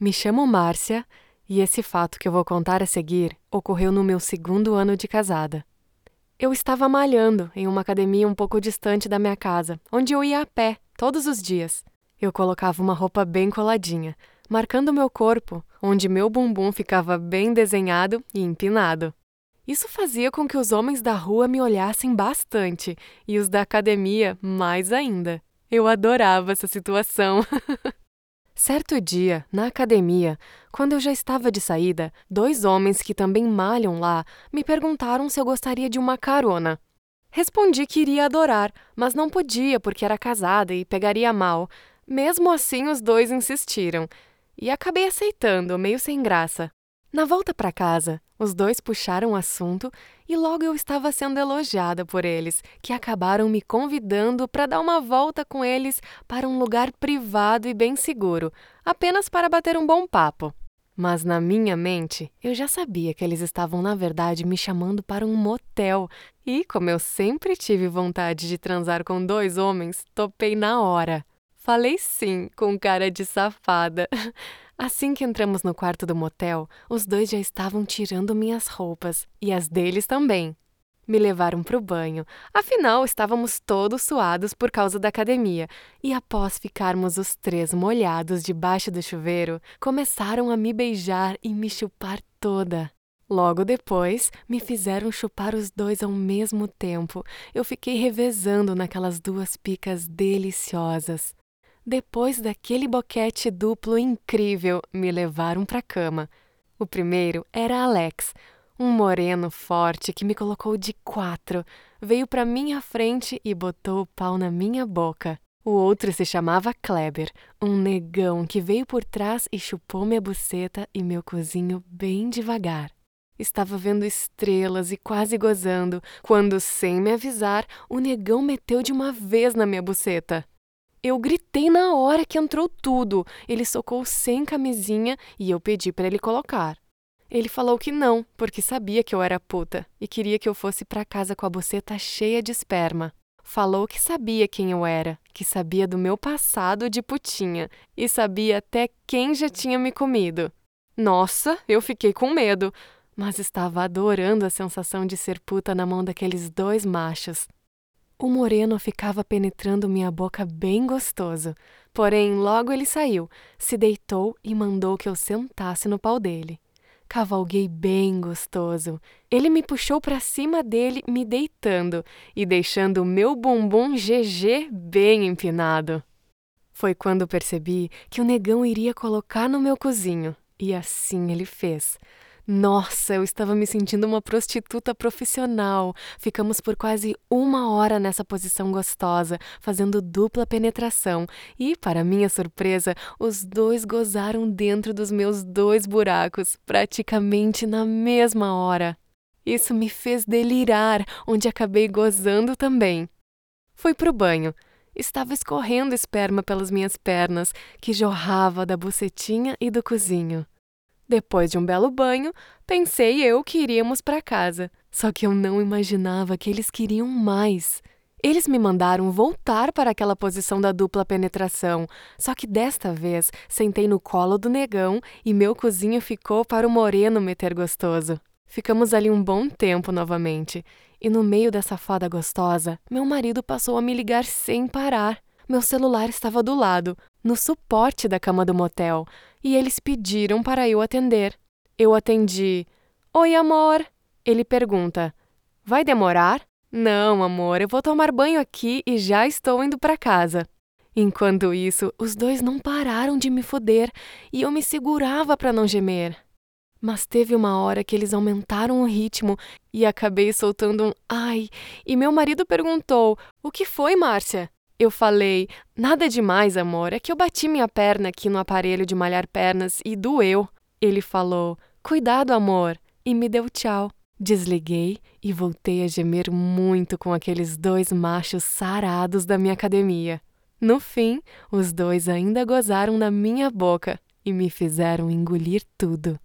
Me chamo Márcia e esse fato que eu vou contar a seguir ocorreu no meu segundo ano de casada. Eu estava malhando em uma academia um pouco distante da minha casa, onde eu ia a pé todos os dias. Eu colocava uma roupa bem coladinha, marcando meu corpo, onde meu bumbum ficava bem desenhado e empinado. Isso fazia com que os homens da rua me olhassem bastante e os da academia mais ainda. Eu adorava essa situação. Certo dia, na academia, quando eu já estava de saída, dois homens que também malham lá me perguntaram se eu gostaria de uma carona. Respondi que iria adorar, mas não podia porque era casada e pegaria mal. Mesmo assim, os dois insistiram. E acabei aceitando, meio sem graça. Na volta para casa, os dois puxaram o assunto e logo eu estava sendo elogiada por eles, que acabaram me convidando para dar uma volta com eles para um lugar privado e bem seguro, apenas para bater um bom papo. Mas na minha mente, eu já sabia que eles estavam, na verdade, me chamando para um motel. E, como eu sempre tive vontade de transar com dois homens, topei na hora. Falei sim, com cara de safada. Assim que entramos no quarto do motel, os dois já estavam tirando minhas roupas e as deles também. Me levaram para o banho, afinal estávamos todos suados por causa da academia, e após ficarmos os três molhados debaixo do chuveiro, começaram a me beijar e me chupar toda. Logo depois, me fizeram chupar os dois ao mesmo tempo. Eu fiquei revezando naquelas duas picas deliciosas. Depois daquele boquete duplo incrível, me levaram para a cama. O primeiro era Alex, um moreno forte que me colocou de quatro, veio para minha frente e botou o pau na minha boca. O outro se chamava Kleber, um negão que veio por trás e chupou minha buceta e meu cozinho bem devagar. Estava vendo estrelas e quase gozando, quando, sem me avisar, o negão meteu de uma vez na minha buceta. Eu gritei na hora que entrou tudo. Ele socou sem camisinha e eu pedi para ele colocar. Ele falou que não, porque sabia que eu era puta e queria que eu fosse para casa com a buceta cheia de esperma. Falou que sabia quem eu era, que sabia do meu passado de putinha e sabia até quem já tinha me comido. Nossa, eu fiquei com medo, mas estava adorando a sensação de ser puta na mão daqueles dois machos. O moreno ficava penetrando minha boca bem gostoso, porém logo ele saiu, se deitou e mandou que eu sentasse no pau dele. Cavalguei bem gostoso. Ele me puxou para cima dele, me deitando e deixando o meu bumbum GG bem empinado. Foi quando percebi que o negão iria colocar no meu cozinho, e assim ele fez. Nossa, eu estava me sentindo uma prostituta profissional. Ficamos por quase uma hora nessa posição gostosa, fazendo dupla penetração, e, para minha surpresa, os dois gozaram dentro dos meus dois buracos, praticamente na mesma hora. Isso me fez delirar, onde acabei gozando também. Fui pro banho. Estava escorrendo esperma pelas minhas pernas, que jorrava da bucetinha e do cozinho. Depois de um belo banho, pensei eu que iríamos para casa. Só que eu não imaginava que eles queriam mais. Eles me mandaram voltar para aquela posição da dupla penetração, só que desta vez sentei no colo do negão e meu cozinho ficou para o moreno meter gostoso. Ficamos ali um bom tempo novamente, e no meio dessa fada gostosa, meu marido passou a me ligar sem parar. Meu celular estava do lado, no suporte da cama do motel, e eles pediram para eu atender. Eu atendi. Oi, amor. Ele pergunta: Vai demorar? Não, amor, eu vou tomar banho aqui e já estou indo para casa. Enquanto isso, os dois não pararam de me foder e eu me segurava para não gemer. Mas teve uma hora que eles aumentaram o ritmo e acabei soltando um ai, e meu marido perguntou: O que foi, Márcia? Eu falei: Nada demais, amor, é que eu bati minha perna aqui no aparelho de malhar pernas e doeu. Ele falou: Cuidado, amor, e me deu tchau. Desliguei e voltei a gemer muito com aqueles dois machos sarados da minha academia. No fim, os dois ainda gozaram na minha boca e me fizeram engolir tudo.